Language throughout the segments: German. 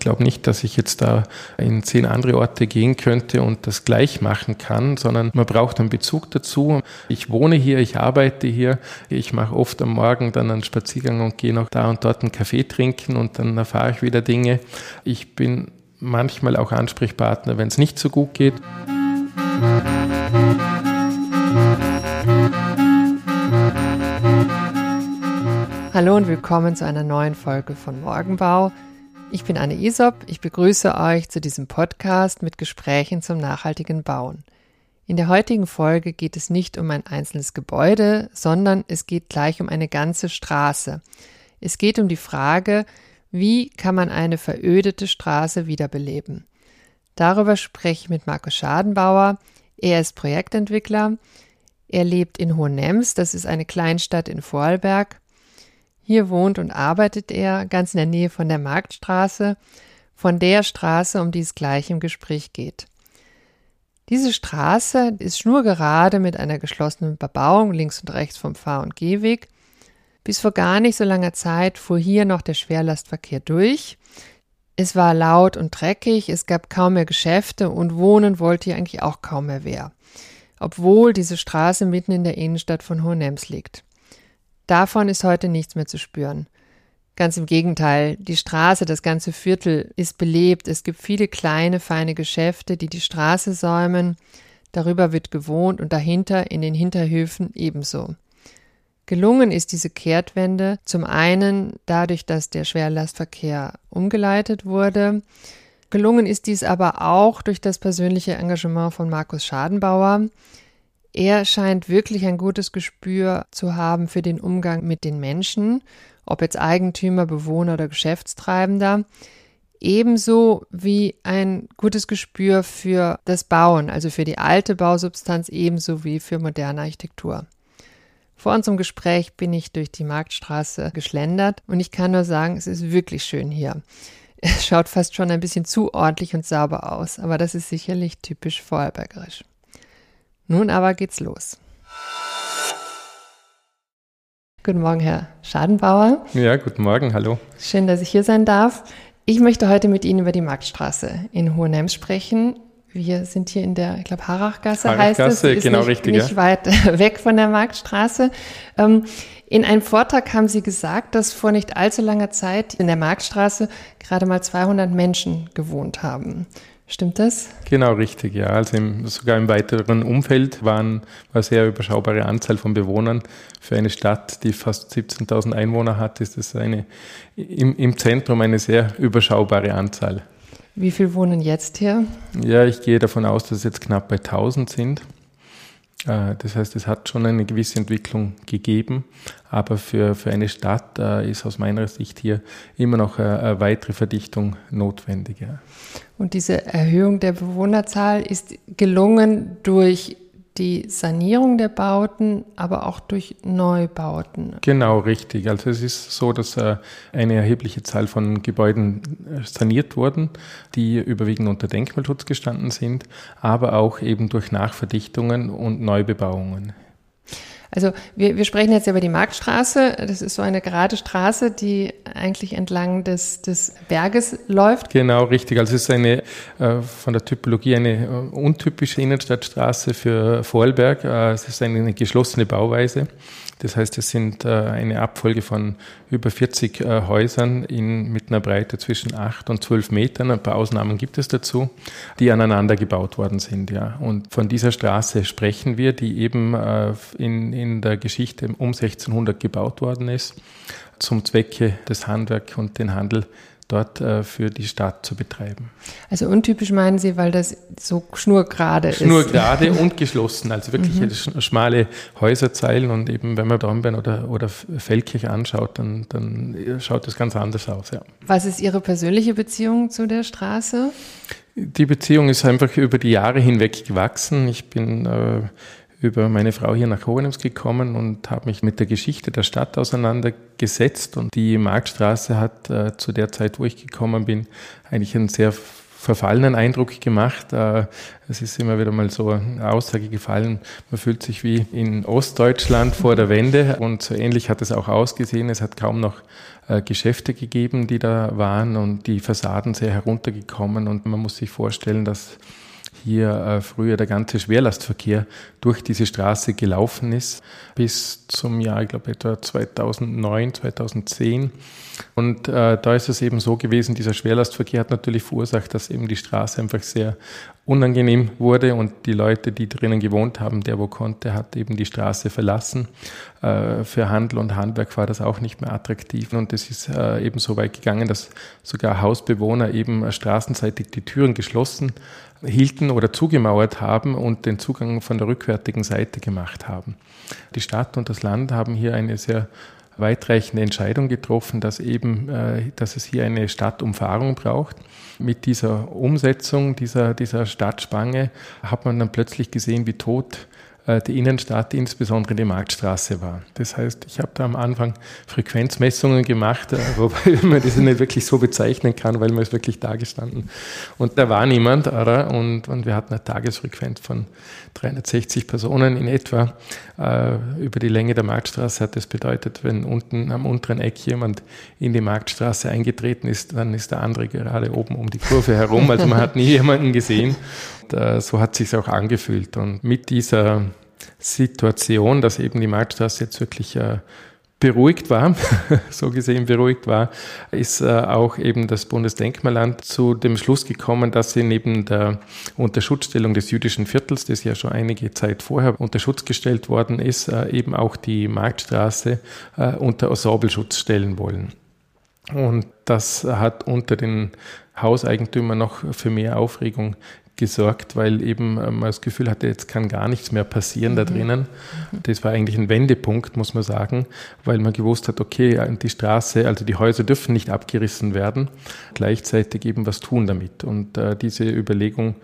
ich glaube nicht, dass ich jetzt da in zehn andere Orte gehen könnte und das gleich machen kann, sondern man braucht einen Bezug dazu. Ich wohne hier, ich arbeite hier, ich mache oft am Morgen dann einen Spaziergang und gehe noch da und dort einen Kaffee trinken und dann erfahre ich wieder Dinge. Ich bin manchmal auch Ansprechpartner, wenn es nicht so gut geht. Hallo und willkommen zu einer neuen Folge von Morgenbau. Ich bin Anne Isop. Ich begrüße euch zu diesem Podcast mit Gesprächen zum nachhaltigen Bauen. In der heutigen Folge geht es nicht um ein einzelnes Gebäude, sondern es geht gleich um eine ganze Straße. Es geht um die Frage, wie kann man eine verödete Straße wiederbeleben? Darüber spreche ich mit Markus Schadenbauer. Er ist Projektentwickler. Er lebt in Hohenems, das ist eine Kleinstadt in Vorarlberg. Hier wohnt und arbeitet er ganz in der Nähe von der Marktstraße, von der Straße, um die es gleich im Gespräch geht. Diese Straße ist schnurgerade mit einer geschlossenen Bebauung links und rechts vom Fahr- und Gehweg. Bis vor gar nicht so langer Zeit fuhr hier noch der Schwerlastverkehr durch. Es war laut und dreckig, es gab kaum mehr Geschäfte und wohnen wollte hier eigentlich auch kaum mehr wer. Obwohl diese Straße mitten in der Innenstadt von Hohenems liegt. Davon ist heute nichts mehr zu spüren. Ganz im Gegenteil, die Straße, das ganze Viertel ist belebt. Es gibt viele kleine, feine Geschäfte, die die Straße säumen. Darüber wird gewohnt und dahinter in den Hinterhöfen ebenso. Gelungen ist diese Kehrtwende zum einen dadurch, dass der Schwerlastverkehr umgeleitet wurde. Gelungen ist dies aber auch durch das persönliche Engagement von Markus Schadenbauer, er scheint wirklich ein gutes Gespür zu haben für den Umgang mit den Menschen, ob jetzt Eigentümer, Bewohner oder Geschäftstreibender, ebenso wie ein gutes Gespür für das Bauen, also für die alte Bausubstanz ebenso wie für moderne Architektur. Vor unserem Gespräch bin ich durch die Marktstraße geschlendert und ich kann nur sagen, es ist wirklich schön hier. Es schaut fast schon ein bisschen zu ordentlich und sauber aus, aber das ist sicherlich typisch vorarlbergerisch. Nun aber geht's los. Guten Morgen, Herr Schadenbauer. Ja, guten Morgen, hallo. Schön, dass ich hier sein darf. Ich möchte heute mit Ihnen über die Marktstraße in Hohenems sprechen. Wir sind hier in der, ich glaube, Harachgasse, Harachgasse heißt es. Ist genau nicht, richtig. Nicht ja. weit weg von der Marktstraße. Ähm, in einem Vortrag haben Sie gesagt, dass vor nicht allzu langer Zeit in der Marktstraße gerade mal 200 Menschen gewohnt haben. Stimmt das? Genau, richtig, ja. Also im, sogar im weiteren Umfeld waren, war eine sehr überschaubare Anzahl von Bewohnern. Für eine Stadt, die fast 17.000 Einwohner hat, ist das eine, im, im Zentrum eine sehr überschaubare Anzahl. Wie viel wohnen jetzt hier? Ja, ich gehe davon aus, dass es jetzt knapp bei 1000 sind. Äh, das heißt, es hat schon eine gewisse Entwicklung gegeben, aber für, für eine Stadt äh, ist aus meiner Sicht hier immer noch eine, weitere Verdichtung notwendig. Und diese Erhöhung der Bewohnerzahl ist gelungen durch die Sanierung der Bauten, aber auch durch Neubauten. Genau, richtig. Also es ist so, dass äh, eine erhebliche Zahl von Gebäuden äh, saniert wurden, die überwiegend unter Denkmalschutz gestanden sind, aber auch eben durch Nachverdichtungen und Neubebauungen. Also wir, wir sprechen jetzt über die Marktstraße. Das ist so eine gerade Straße, die eigentlich entlang des, des Berges läuft. Genau, richtig. Also es ist eine äh, von der Typologie eine äh, untypische Innenstadtstraße für Vorarlberg. Äh, es ist eine geschlossene Bauweise. Das heißt, es sind äh, eine Abfolge von über 40 äh, Häusern in, mit einer Breite zwischen 8 und 12 Metern. Ein paar Ausnahmen gibt es dazu, die aneinander gebaut worden sind. Ja. Und von dieser Straße sprechen wir, die eben äh, in, in der Geschichte um 1600 gebaut worden ist, zum Zwecke des Handwerk und den Handel dort äh, für die Stadt zu betreiben. Also untypisch meinen Sie, weil das so schnurgerade ist? Schnurgerade und geschlossen, also wirklich mhm. schmale Häuserzeilen und eben wenn man Dornbirn oder, oder Feldkirch anschaut, dann, dann schaut das ganz anders aus. Ja. Was ist Ihre persönliche Beziehung zu der Straße? Die Beziehung ist einfach über die Jahre hinweg gewachsen. Ich bin äh, über meine Frau hier nach Hohenems gekommen und habe mich mit der Geschichte der Stadt auseinandergesetzt. Und die Marktstraße hat äh, zu der Zeit, wo ich gekommen bin, eigentlich einen sehr verfallenen Eindruck gemacht. Äh, es ist immer wieder mal so eine Aussage gefallen, man fühlt sich wie in Ostdeutschland vor der Wende und so ähnlich hat es auch ausgesehen. Es hat kaum noch äh, Geschäfte gegeben, die da waren und die Fassaden sehr heruntergekommen und man muss sich vorstellen, dass hier äh, früher der ganze Schwerlastverkehr durch diese Straße gelaufen ist, bis zum Jahr, ich glaube, etwa 2009, 2010. Und äh, da ist es eben so gewesen, dieser Schwerlastverkehr hat natürlich verursacht, dass eben die Straße einfach sehr unangenehm wurde und die Leute, die drinnen gewohnt haben, der wo konnte, hat eben die Straße verlassen. Äh, für Handel und Handwerk war das auch nicht mehr attraktiv und es ist äh, eben so weit gegangen, dass sogar Hausbewohner eben straßenseitig die Türen geschlossen hielten oder zugemauert haben und den Zugang von der rückwärtigen Seite gemacht haben. Die Stadt und das Land haben hier eine sehr weitreichende Entscheidung getroffen, dass eben, äh, dass es hier eine Stadtumfahrung braucht. Mit dieser Umsetzung dieser, dieser Stadtspange hat man dann plötzlich gesehen, wie tot die Innenstadt, insbesondere die Marktstraße war. Das heißt, ich habe da am Anfang Frequenzmessungen gemacht, äh, wobei man das nicht wirklich so bezeichnen kann, weil man ist wirklich da gestanden. Und da war niemand, oder? Und, und wir hatten eine Tagesfrequenz von 360 Personen in etwa. Äh, über die Länge der Marktstraße hat das bedeutet, wenn unten am unteren Eck jemand in die Marktstraße eingetreten ist, dann ist der andere gerade oben um die Kurve herum. Also man hat nie jemanden gesehen. Äh, so hat sich auch angefühlt. Und mit dieser Situation, dass eben die Marktstraße jetzt wirklich äh, beruhigt war, so gesehen beruhigt war, ist äh, auch eben das Bundesdenkmalamt zu dem Schluss gekommen, dass sie neben der Unterschutzstellung des jüdischen Viertels, das ja schon einige Zeit vorher unter Schutz gestellt worden ist, äh, eben auch die Marktstraße äh, unter Ensembleschutz stellen wollen. Und das hat unter den Hauseigentümern noch für mehr Aufregung gesorgt, weil eben äh, man das Gefühl hatte, jetzt kann gar nichts mehr passieren mhm. da drinnen. Das war eigentlich ein Wendepunkt, muss man sagen, weil man gewusst hat, okay, äh, die Straße, also die Häuser dürfen nicht abgerissen werden, gleichzeitig eben was tun damit. Und äh, diese Überlegung,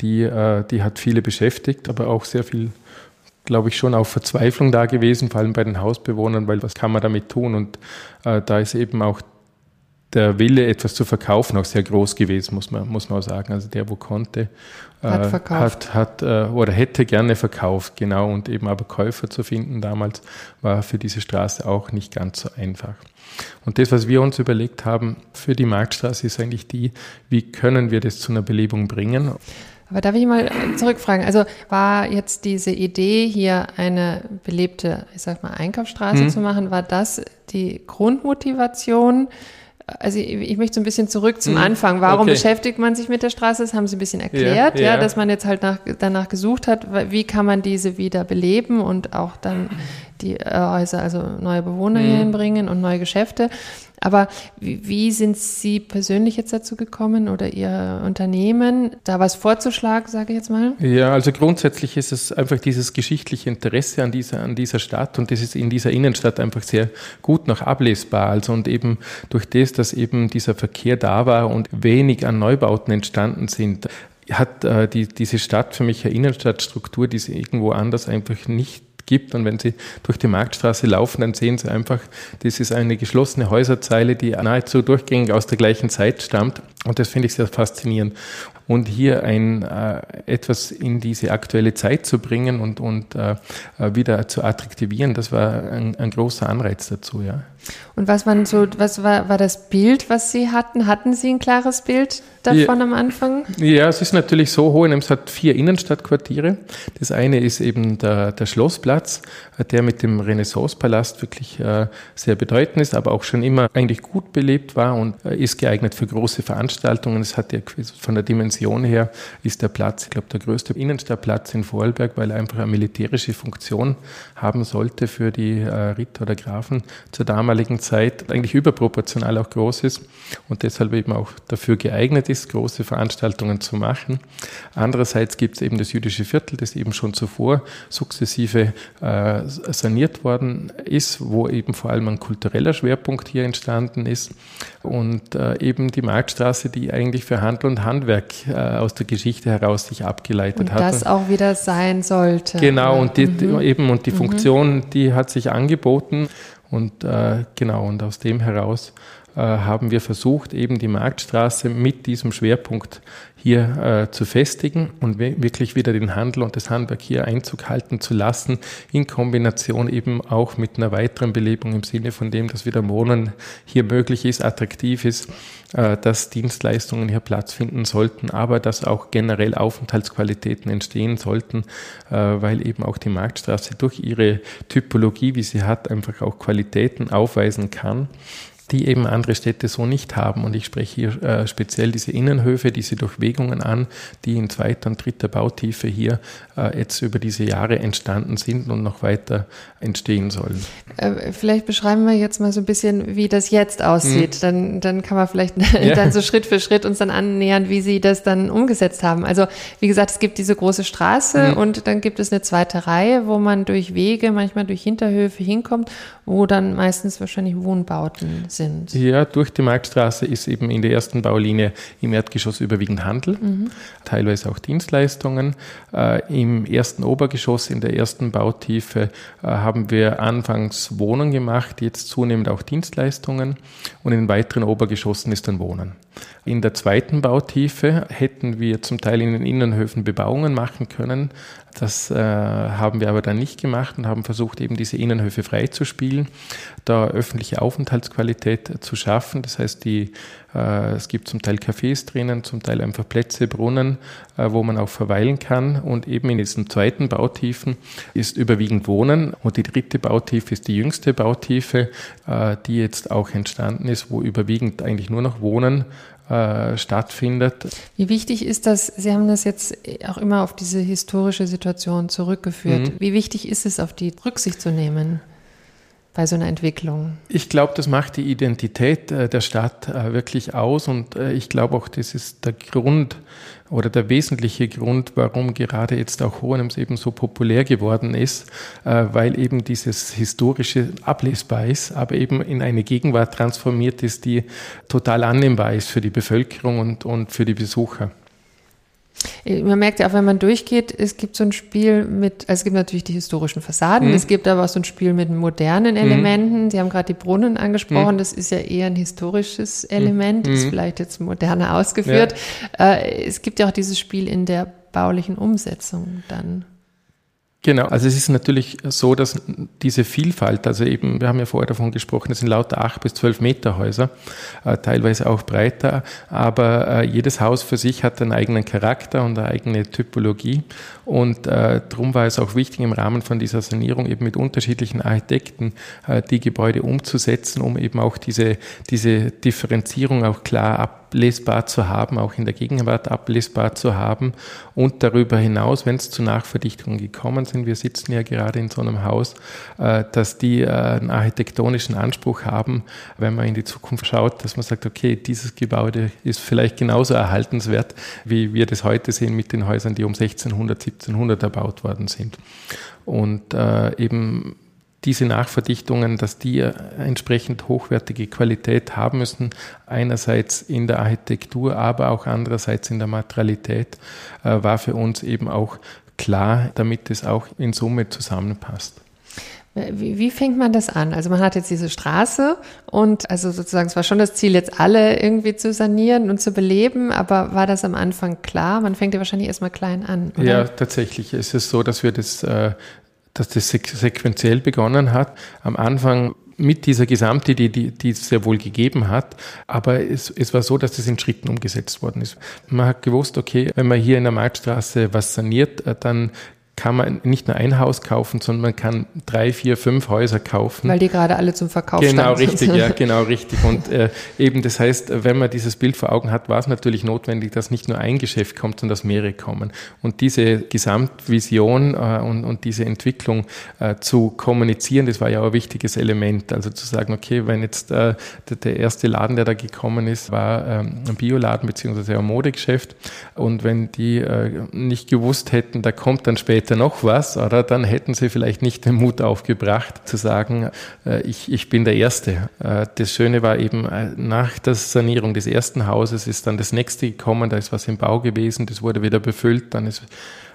die, äh, die hat viele beschäftigt, aber auch sehr viel glaube ich, schon auch Verzweiflung da gewesen, vor allem bei den Hausbewohnern, weil was kann man damit tun? Und äh, da ist eben auch der Wille, etwas zu verkaufen, auch sehr groß gewesen, muss man, muss man auch sagen. Also der, wo konnte, hat, äh, verkauft. hat, hat äh, oder hätte gerne verkauft, genau. Und eben aber Käufer zu finden damals war für diese Straße auch nicht ganz so einfach. Und das, was wir uns überlegt haben für die Marktstraße, ist eigentlich die, wie können wir das zu einer Belebung bringen? Aber darf ich mal zurückfragen? Also war jetzt diese Idee, hier eine belebte, ich sag mal, Einkaufsstraße hm. zu machen, war das die Grundmotivation? Also ich, ich, möchte so ein bisschen zurück zum hm, Anfang. Warum okay. beschäftigt man sich mit der Straße? Das haben Sie ein bisschen erklärt, ja, ja. ja dass man jetzt halt nach, danach gesucht hat, wie kann man diese wieder beleben und auch dann die Häuser, also neue Bewohner mhm. hier hinbringen und neue Geschäfte. Aber wie, wie, sind Sie persönlich jetzt dazu gekommen oder Ihr Unternehmen, da was vorzuschlagen, sage ich jetzt mal? Ja, also grundsätzlich ist es einfach dieses geschichtliche Interesse an dieser, an dieser Stadt und das ist in dieser Innenstadt einfach sehr gut noch ablesbar. Also und eben durch das, dass eben dieser Verkehr da war und wenig an Neubauten entstanden sind, hat äh, die, diese Stadt für mich eine Innenstadtstruktur, die es irgendwo anders einfach nicht gibt. Und wenn Sie durch die Marktstraße laufen, dann sehen Sie einfach, das ist eine geschlossene Häuserzeile, die nahezu durchgängig aus der gleichen Zeit stammt. Und das finde ich sehr faszinierend. Und hier ein, äh, etwas in diese aktuelle Zeit zu bringen und, und äh, wieder zu attraktivieren, das war ein, ein großer Anreiz dazu, ja. Und was waren so, was war, war das Bild, was Sie hatten? Hatten Sie ein klares Bild davon ja, am Anfang? Ja, es ist natürlich so, Hohenems hat vier Innenstadtquartiere. Das eine ist eben der, der Schlossplatz, der mit dem Renaissancepalast wirklich äh, sehr bedeutend ist, aber auch schon immer eigentlich gut belebt war und äh, ist geeignet für große Veranstaltungen. Es hat ja von der Dimension her ist der Platz, ich glaube, der größte Innenstadtplatz in Vorarlberg, weil er einfach eine militärische Funktion haben sollte für die äh, Ritter oder Grafen zur damaligen Zeit, eigentlich überproportional auch groß ist und deshalb eben auch dafür geeignet ist, große Veranstaltungen zu machen. Andererseits gibt es eben das jüdische Viertel, das eben schon zuvor sukzessive äh, saniert worden ist, wo eben vor allem ein kultureller Schwerpunkt hier entstanden ist und äh, eben die Marktstraße, die eigentlich für Handel und Handwerk äh, aus der Geschichte heraus sich abgeleitet und hat. Das auch wieder sein sollte. Genau, und die, mhm. eben und die mhm. Funktion, die hat sich angeboten und äh, genau, und aus dem heraus äh, haben wir versucht, eben die Marktstraße mit diesem Schwerpunkt hier äh, zu festigen und wirklich wieder den Handel und das Handwerk hier Einzug halten zu lassen, in Kombination eben auch mit einer weiteren Belebung im Sinne von dem, dass wieder Wohnen hier möglich ist, attraktiv ist, äh, dass Dienstleistungen hier Platz finden sollten, aber dass auch generell Aufenthaltsqualitäten entstehen sollten, äh, weil eben auch die Marktstraße durch ihre Typologie, wie sie hat, einfach auch Qualitäten aufweisen kann die eben andere Städte so nicht haben. Und ich spreche hier äh, speziell diese Innenhöfe, diese Durchwegungen an, die in zweiter und dritter Bautiefe hier äh, jetzt über diese Jahre entstanden sind und noch weiter entstehen sollen. Äh, vielleicht beschreiben wir jetzt mal so ein bisschen, wie das jetzt aussieht. Hm. Dann, dann kann man vielleicht ja. dann so Schritt für Schritt uns dann annähern, wie Sie das dann umgesetzt haben. Also wie gesagt, es gibt diese große Straße hm. und dann gibt es eine zweite Reihe, wo man durch Wege, manchmal durch Hinterhöfe hinkommt, wo dann meistens wahrscheinlich Wohnbauten sind sind. Ja, durch die Marktstraße ist eben in der ersten Baulinie im Erdgeschoss überwiegend Handel, mhm. teilweise auch Dienstleistungen. Äh, Im ersten Obergeschoss, in der ersten Bautiefe, äh, haben wir anfangs Wohnungen gemacht, jetzt zunehmend auch Dienstleistungen und in den weiteren Obergeschossen ist dann Wohnen. In der zweiten Bautiefe hätten wir zum Teil in den Innenhöfen Bebauungen machen können. Das äh, haben wir aber dann nicht gemacht und haben versucht, eben diese Innenhöfe freizuspielen, da öffentliche Aufenthaltsqualität zu schaffen. Das heißt, die, es gibt zum Teil Cafés drinnen, zum Teil einfach Plätze, Brunnen, äh, wo man auch verweilen kann. Und eben in diesen zweiten Bautiefen ist überwiegend Wohnen. Und die dritte Bautiefe ist die jüngste Bautiefe, äh, die jetzt auch entstanden ist, wo überwiegend eigentlich nur noch Wohnen äh, stattfindet. Wie wichtig ist das, Sie haben das jetzt auch immer auf diese historische Situation zurückgeführt. Mhm. Wie wichtig ist es, auf die Rücksicht zu nehmen? Bei so einer Entwicklung? Ich glaube, das macht die Identität äh, der Stadt äh, wirklich aus und äh, ich glaube auch, das ist der Grund oder der wesentliche Grund, warum gerade jetzt auch Hohenems eben so populär geworden ist, weil eben dieses historische ablesbar ist, aber eben in eine Gegenwart transformiert ist, die total annehmbar ist für die Bevölkerung und, und für die Besucher. Man merkt ja auch, wenn man durchgeht, es gibt so ein Spiel mit, also es gibt natürlich die historischen Fassaden, mhm. es gibt aber auch so ein Spiel mit modernen mhm. Elementen. Mhm. Sie haben gerade die Brunnen angesprochen, mhm. das ist ja eher ein historisches Element, ist mhm. vielleicht jetzt moderner ausgeführt. Ja. Äh, es gibt ja auch dieses Spiel in der baulichen Umsetzung dann. Genau, also es ist natürlich so, dass diese Vielfalt, also eben, wir haben ja vorher davon gesprochen, es sind lauter acht bis zwölf Meter Häuser, äh, teilweise auch breiter, aber äh, jedes Haus für sich hat einen eigenen Charakter und eine eigene Typologie. Und äh, darum war es auch wichtig, im Rahmen von dieser Sanierung eben mit unterschiedlichen Architekten äh, die Gebäude umzusetzen, um eben auch diese, diese Differenzierung auch klar ab ablesbar zu haben, auch in der Gegenwart ablesbar zu haben und darüber hinaus, wenn es zu Nachverdichtungen gekommen sind, wir sitzen ja gerade in so einem Haus, äh, dass die äh, einen architektonischen Anspruch haben, wenn man in die Zukunft schaut, dass man sagt, okay, dieses Gebäude ist vielleicht genauso erhaltenswert, wie wir das heute sehen mit den Häusern, die um 1600, 1700 erbaut worden sind. Und äh, eben diese Nachverdichtungen, dass die entsprechend hochwertige Qualität haben müssen, einerseits in der Architektur, aber auch andererseits in der Materialität, war für uns eben auch klar, damit es auch in Summe zusammenpasst. Wie, wie fängt man das an? Also man hat jetzt diese Straße und also sozusagen es war schon das Ziel, jetzt alle irgendwie zu sanieren und zu beleben, aber war das am Anfang klar? Man fängt ja wahrscheinlich erstmal klein an. Oder? Ja, tatsächlich. Es ist so, dass wir das äh, dass das sequenziell begonnen hat. Am Anfang mit dieser Gesamtidee, die, die es sehr wohl gegeben hat, aber es, es war so, dass das in Schritten umgesetzt worden ist. Man hat gewusst, okay, wenn man hier in der Marktstraße was saniert, äh, dann kann man nicht nur ein Haus kaufen, sondern man kann drei, vier, fünf Häuser kaufen. Weil die gerade alle zum Verkauf Genau, richtig, ja, genau, richtig. Und äh, eben, das heißt, wenn man dieses Bild vor Augen hat, war es natürlich notwendig, dass nicht nur ein Geschäft kommt, sondern dass mehrere kommen. Und diese Gesamtvision äh, und, und diese Entwicklung äh, zu kommunizieren, das war ja auch ein wichtiges Element. Also zu sagen, okay, wenn jetzt äh, der, der erste Laden, der da gekommen ist, war ähm, ein Bioladen beziehungsweise ein Modegeschäft. Und wenn die äh, nicht gewusst hätten, da kommt dann später bitte noch was, oder dann hätten sie vielleicht nicht den Mut aufgebracht zu sagen, äh, ich, ich bin der Erste. Äh, das Schöne war eben, äh, nach der Sanierung des ersten Hauses ist dann das nächste gekommen, da ist was im Bau gewesen, das wurde wieder befüllt, dann ist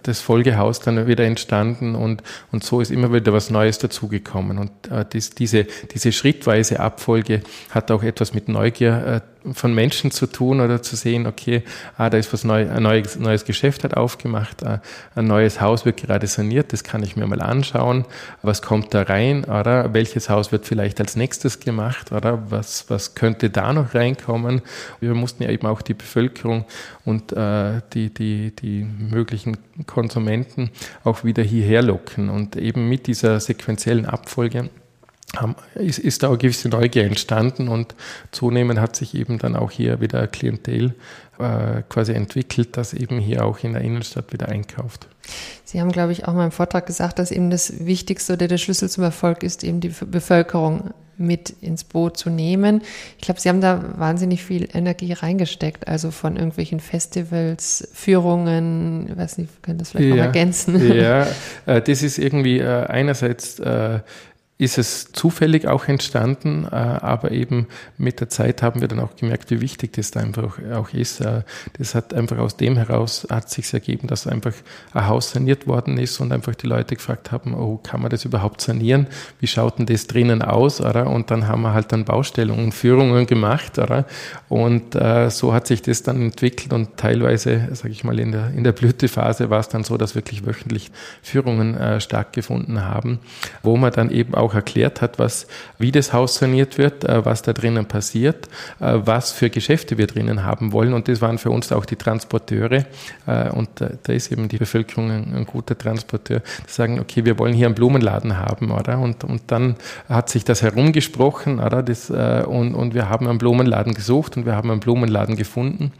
das Folgehaus dann wieder entstanden und, und so ist immer wieder was Neues dazugekommen. Und äh, dies, diese, diese schrittweise Abfolge hat auch etwas mit Neugier äh, von Menschen zu tun oder zu sehen, okay, ah, da ist was neu, ein neues, neues Geschäft hat aufgemacht, ah, ein neues Haus wird gerade saniert, das kann ich mir mal anschauen, was kommt da rein, oder? Welches Haus wird vielleicht als nächstes gemacht, oder? Was, was könnte da noch reinkommen. Wir mussten ja eben auch die Bevölkerung und äh, die, die, die möglichen Konsumenten auch wieder hierher locken. Und eben mit dieser sequenziellen Abfolge ist, ist da eine gewisse Neugier entstanden und zunehmend hat sich eben dann auch hier wieder Klientel äh, quasi entwickelt, das eben hier auch in der Innenstadt wieder einkauft. Sie haben, glaube ich, auch mal im Vortrag gesagt, dass eben das Wichtigste oder der Schlüssel zum Erfolg ist, eben die Bevölkerung mit ins Boot zu nehmen. Ich glaube, Sie haben da wahnsinnig viel Energie reingesteckt, also von irgendwelchen Festivals, Führungen, ich weiß nicht, können das vielleicht ja, noch ergänzen? Ja, äh, das ist irgendwie äh, einerseits ist es zufällig auch entstanden, äh, aber eben mit der Zeit haben wir dann auch gemerkt, wie wichtig das da einfach auch ist. Äh, das hat einfach aus dem heraus hat sich ergeben, dass einfach ein Haus saniert worden ist und einfach die Leute gefragt haben, oh, kann man das überhaupt sanieren? Wie schaut denn das drinnen aus? Oder? Und dann haben wir halt dann Baustellungen, Führungen gemacht, oder? Und äh, so hat sich das dann entwickelt und teilweise, sage ich mal, in der, in der Blütephase war es dann so, dass wirklich wöchentlich Führungen stattgefunden haben, wo man dann eben auch auch erklärt hat, was, wie das Haus saniert wird, äh, was da drinnen passiert, äh, was für Geschäfte wir drinnen haben wollen. Und das waren für uns auch die Transporteure. Äh, und da ist eben die Bevölkerung ein, guter Transporteur, die sagen, okay, wir wollen hier einen Blumenladen haben, oder? Und, und dann hat sich das herumgesprochen, oder? Das, und, und wir haben einen Blumenladen gesucht und wir haben einen Blumenladen gefunden.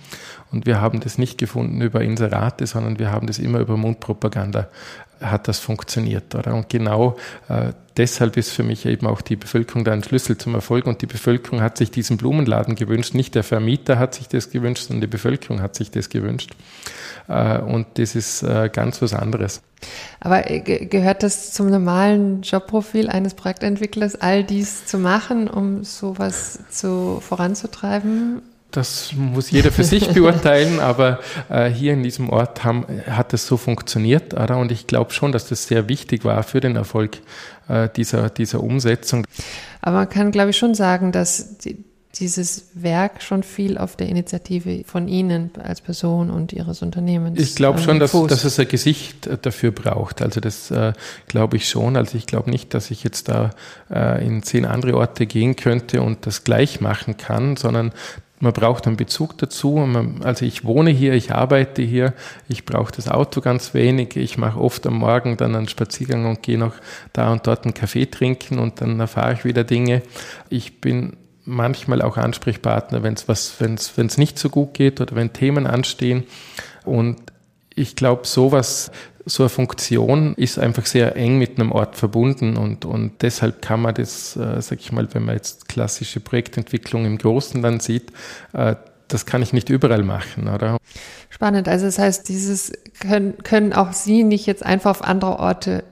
Und wir haben das nicht gefunden über Inserate, sondern wir haben das immer über Mundpropaganda hat das funktioniert. Oder? Und genau äh, deshalb ist für mich eben auch die Bevölkerung da ein Schlüssel zum Erfolg. Und die Bevölkerung hat sich diesen Blumenladen gewünscht. Nicht der Vermieter hat sich das gewünscht, sondern die Bevölkerung hat sich das gewünscht. Äh, und das ist äh, ganz was anderes. Aber äh, gehört das zum normalen Jobprofil eines Projektentwicklers, all dies zu machen, um sowas zu, voranzutreiben? Das muss jeder für sich beurteilen, aber äh, hier in diesem Ort haben, hat es so funktioniert. Oder? Und ich glaube schon, dass das sehr wichtig war für den Erfolg äh, dieser, dieser Umsetzung. Aber man kann, glaube ich, schon sagen, dass die, dieses Werk schon viel auf der Initiative von Ihnen als Person und Ihres Unternehmens. Ich glaube schon, dass, dass, es ein Gesicht äh, dafür braucht. Also das äh, glaube ich schon. Also ich glaube nicht, dass ich jetzt da äh, in zehn andere Orte gehen könnte und das gleich machen kann, sondern man braucht einen Bezug dazu. also ich wohne hier, ich arbeite hier, ich brauche das Auto ganz wenig. Ich mache oft am Morgen dann einen Spaziergang und gehe noch da und dort einen Kaffee trinken und dann erfahre ich wieder Dinge. Ich bin manchmal auch Ansprechpartner, wenn es was, wenn es nicht so gut geht oder wenn Themen anstehen. Und ich glaube, sowas so eine Funktion ist einfach sehr eng mit einem Ort verbunden und, und deshalb kann man das, äh, sag ich mal, wenn man jetzt klassische Projektentwicklung im Großen dann sieht, äh, das kann ich nicht überall machen, oder? Spannend. Also das heißt, dieses können, können auch Sie nicht jetzt einfach auf andere Orte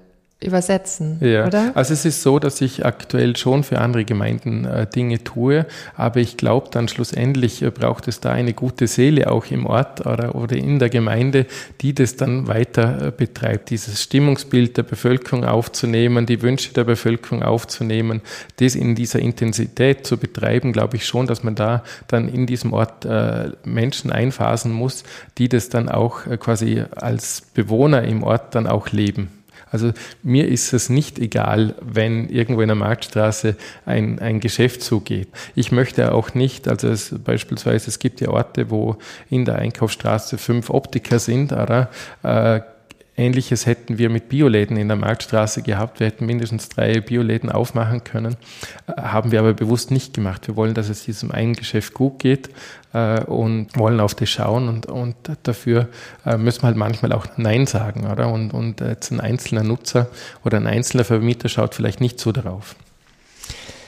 übersetzen, ja. oder? Also es ist so, dass ich aktuell schon für andere Gemeinden äh, Dinge tue, aber ich glaube dann schlussendlich äh, braucht es da eine gute Seele auch im Ort oder, oder in der Gemeinde, die das dann weiter äh, betreibt, dieses Stimmungsbild der Bevölkerung aufzunehmen, die Wünsche der Bevölkerung aufzunehmen, das in dieser Intensität zu betreiben, glaube ich schon, dass man da dann in diesem Ort äh, Menschen einphasen muss, die das dann auch äh, quasi als Bewohner im Ort dann auch leben. Also mir ist es nicht egal, wenn irgendwo in der Marktstraße ein, ein Geschäft zugeht. Ich möchte auch nicht, also es, beispielsweise es gibt ja Orte, wo in der Einkaufsstraße fünf Optiker sind, oder, äh, Ähnliches hätten wir mit Bioläden in der Marktstraße gehabt. Wir hätten mindestens drei Bioläden aufmachen können, äh, haben wir aber bewusst nicht gemacht. Wir wollen, dass es diesem einen Geschäft gut geht äh, und wollen auf das schauen und, und dafür äh, müssen wir halt manchmal auch Nein sagen, oder? Und, und jetzt ein einzelner Nutzer oder ein einzelner Vermieter schaut vielleicht nicht so darauf.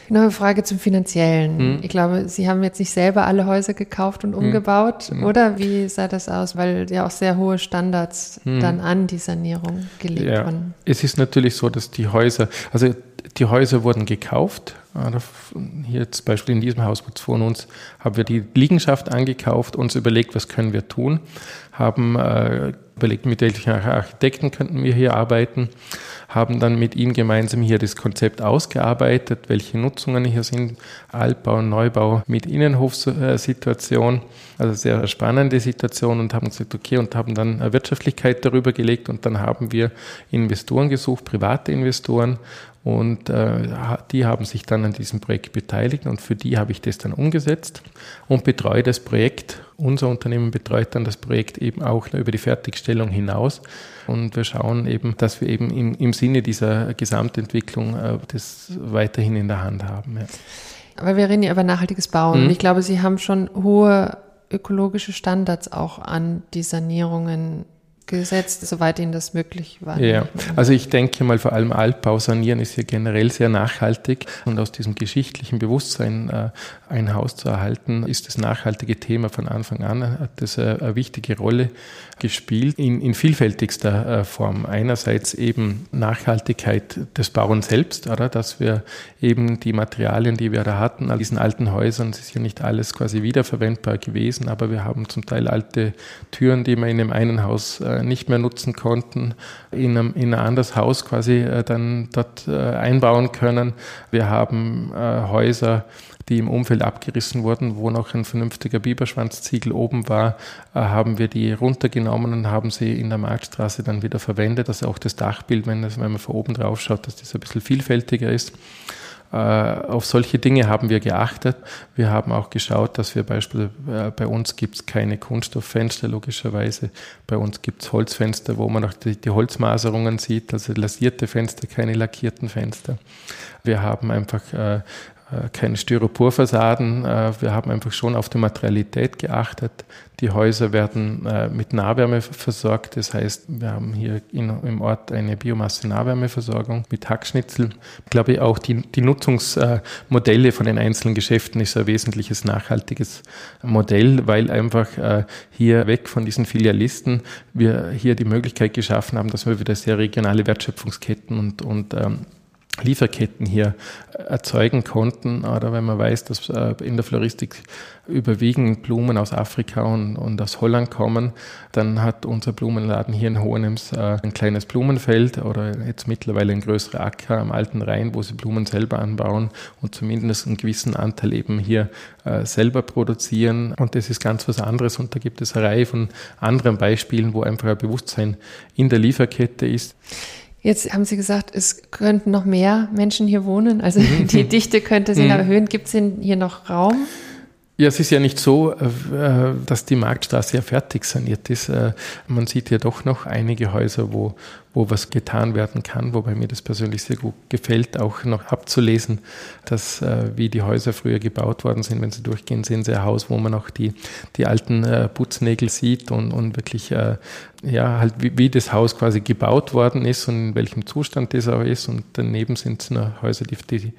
Noch eine Frage zum Finanziellen. Hm. Ich glaube, Sie haben jetzt nicht selber alle Häuser gekauft und hm. umgebaut, hm. oder? Wie sah das aus? Weil ja auch sehr hohe Standards hm. dann an die Sanierung gelegt ja. wurden. Es ist natürlich so, dass die Häuser, also die Häuser wurden gekauft. Hier zum Beispiel in diesem Haus von uns haben wir die Liegenschaft angekauft, uns überlegt, was können wir tun, haben äh, überlegt, mit welchen Architekten könnten wir hier arbeiten, haben dann mit ihm gemeinsam hier das Konzept ausgearbeitet, welche Nutzungen hier sind, Altbau, Neubau mit Innenhofsituation, also sehr spannende Situation und haben gesagt, okay, und haben dann Wirtschaftlichkeit darüber gelegt und dann haben wir Investoren gesucht, private Investoren und äh, die haben sich dann an diesem Projekt beteiligt und für die habe ich das dann umgesetzt und betreue das Projekt. Unser Unternehmen betreut dann das Projekt eben auch über die Fertigstellung hinaus. Und wir schauen eben, dass wir eben im, im Sinne dieser Gesamtentwicklung äh, das weiterhin in der Hand haben. Ja. Aber wir reden ja über nachhaltiges Bauen. Mhm. Ich glaube, Sie haben schon hohe ökologische Standards auch an die Sanierungen gesetzt, soweit Ihnen das möglich war. Ja, also ich denke mal, vor allem Altbau sanieren ist ja generell sehr nachhaltig und aus diesem geschichtlichen Bewusstsein äh, ein Haus zu erhalten, ist das nachhaltige Thema von Anfang an, hat das äh, eine wichtige Rolle gespielt in, in vielfältigster äh, Form. Einerseits eben Nachhaltigkeit des Bauens selbst, oder dass wir eben die Materialien, die wir da hatten, an diesen alten Häusern, es ist ja nicht alles quasi wiederverwendbar gewesen, aber wir haben zum Teil alte Türen, die wir in dem einen Haus nicht mehr nutzen konnten, in, einem, in ein anderes Haus quasi äh, dann dort äh, einbauen können. Wir haben äh, Häuser, die im Umfeld abgerissen wurden, wo noch ein vernünftiger Biberschwanzziegel oben war, haben wir die runtergenommen und haben sie in der Marktstraße dann wieder verwendet. Also auch das Dachbild, wenn, das, wenn man von oben drauf schaut, dass das ein bisschen vielfältiger ist. Äh, auf solche Dinge haben wir geachtet. Wir haben auch geschaut, dass wir beispielsweise, äh, bei uns gibt es keine Kunststofffenster, logischerweise. Bei uns gibt es Holzfenster, wo man auch die, die Holzmaserungen sieht, also lasierte Fenster, keine lackierten Fenster. Wir haben einfach äh, keine Styroporfassaden. Äh, wir haben einfach schon auf die Materialität geachtet. Die Häuser werden äh, mit Nahwärme versorgt. Das heißt, wir haben hier im Ort eine Biomasse-Nahwärmeversorgung mit Hackschnitzel. Ich glaube, auch die, die Nutzungsmodelle von den einzelnen Geschäften ist ein wesentliches nachhaltiges Modell, weil einfach hier weg von diesen Filialisten wir hier die Möglichkeit geschaffen haben, dass wir wieder sehr regionale Wertschöpfungsketten und, und ähm, Lieferketten hier erzeugen konnten. Oder wenn man weiß, dass äh, in der Floristik überwiegend Blumen aus Afrika und, und aus Holland kommen, dann hat unser Blumenladen hier in Hohenems äh, ein kleines Blumenfeld oder jetzt mittlerweile ein größerer Acker am Alten Rhein, wo sie Blumen selber anbauen und zumindest einen gewissen Anteil eben hier äh, selber produzieren. Und das ist ganz was anderes. Und da gibt es eine Reihe von anderen Beispielen, wo einfach ein Bewusstsein in der Lieferkette ist. Jetzt haben Sie gesagt, es könnten noch mehr Menschen hier wohnen, also mhm. die Dichte könnte sich mhm. erhöhen. Gibt es denn hier noch Raum? Ja, es ist ja nicht so, äh, dass die Marktstraße ja fertig saniert ist. Äh, man sieht ja doch noch einige Häuser, wo, wo was getan werden kann, wobei mir das persönlich sehr gut gefällt, auch noch abzulesen, dass äh, wie die Häuser früher gebaut worden sind, wenn sie durchgehen, sehen sie ein Haus, wo man auch die, die alten Putznägel sieht und, und wirklich ja, halt wie, wie, das Haus quasi gebaut worden ist und in welchem Zustand das auch ist. Und daneben sind es noch Häuser, die, die,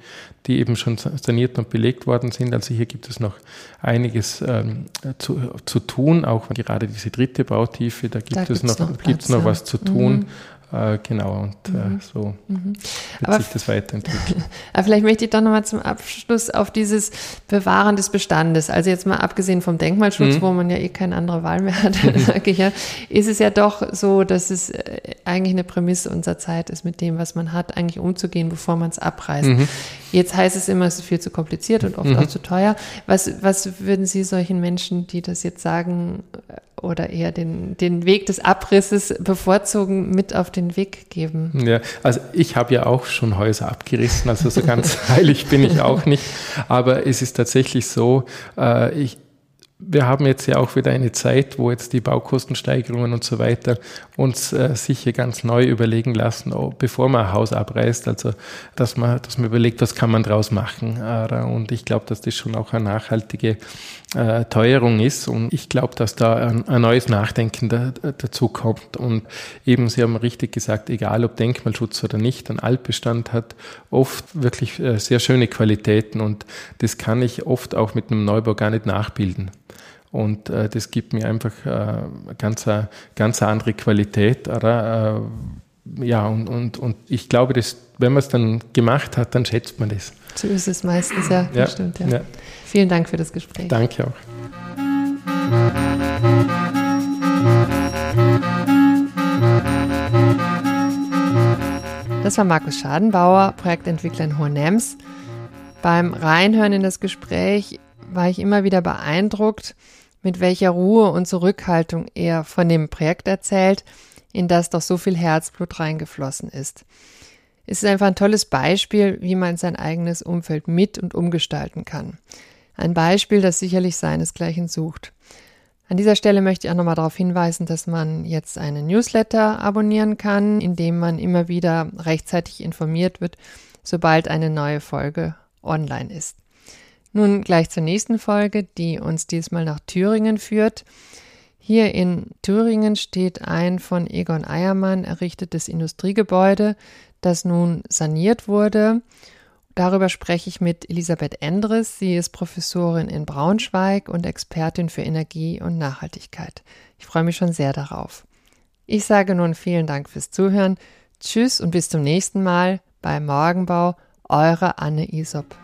die, eben schon saniert und belegt worden sind. Also hier gibt es noch einiges ähm, zu, zu tun, auch gerade diese dritte Bautiefe, da gibt da es noch, noch, Platz, noch was zu tun. Mhm. Äh, genau, und äh, mhm. so mhm. wird aber sich das weiterentwickeln. Aber vielleicht möchte ich doch nochmal zum Abschluss auf dieses Bewahren des Bestandes, also jetzt mal abgesehen vom Denkmalschutz, mhm. wo man ja eh keine andere Wahl mehr hat, sage ich ja, ist es ja doch so, dass es äh, eigentlich eine Prämisse unserer Zeit ist, mit dem, was man hat, eigentlich umzugehen, bevor man es abreißt. Mhm. Jetzt heißt es immer, es ist viel zu kompliziert und oft mhm. auch zu teuer. Was, was würden Sie solchen Menschen, die das jetzt sagen, oder eher den, den Weg des Abrisses bevorzugen, mit auf den Weg geben? Ja, also ich habe ja auch schon Häuser abgerissen, also so ganz heilig bin ich auch nicht. Aber es ist tatsächlich so, äh, ich, wir haben jetzt ja auch wieder eine Zeit, wo jetzt die Baukostensteigerungen und so weiter uns äh, sicher ganz neu überlegen lassen, oh, bevor man ein Haus abreißt, also dass man, dass man überlegt, was kann man draus machen. Äh, und ich glaube, dass das schon auch eine nachhaltige äh, Teuerung ist. Und ich glaube, dass da ein, ein neues Nachdenken da, dazu kommt. Und eben, Sie haben richtig gesagt, egal ob Denkmalschutz oder nicht, ein Altbestand hat oft wirklich äh, sehr schöne Qualitäten und das kann ich oft auch mit einem Neubau gar nicht nachbilden. Und äh, das gibt mir einfach äh, ganz, äh, ganz andere Qualität. Oder? Äh, ja, und, und, und ich glaube, dass, wenn man es dann gemacht hat, dann schätzt man das. So ist es meistens, ja. ja, stimmt, ja. ja. Vielen Dank für das Gespräch. Danke auch. Das war Markus Schadenbauer, Projektentwickler in Hohenems. Beim Reinhören in das Gespräch war ich immer wieder beeindruckt, mit welcher Ruhe und Zurückhaltung er von dem Projekt erzählt, in das doch so viel Herzblut reingeflossen ist. Es ist einfach ein tolles Beispiel, wie man sein eigenes Umfeld mit und umgestalten kann. Ein Beispiel, das sicherlich seinesgleichen sucht. An dieser Stelle möchte ich auch nochmal darauf hinweisen, dass man jetzt einen Newsletter abonnieren kann, in dem man immer wieder rechtzeitig informiert wird, sobald eine neue Folge online ist. Nun gleich zur nächsten Folge, die uns diesmal nach Thüringen führt. Hier in Thüringen steht ein von Egon Eiermann errichtetes Industriegebäude, das nun saniert wurde. Darüber spreche ich mit Elisabeth Endres. Sie ist Professorin in Braunschweig und Expertin für Energie und Nachhaltigkeit. Ich freue mich schon sehr darauf. Ich sage nun vielen Dank fürs Zuhören. Tschüss und bis zum nächsten Mal bei Morgenbau. Eure Anne Isop.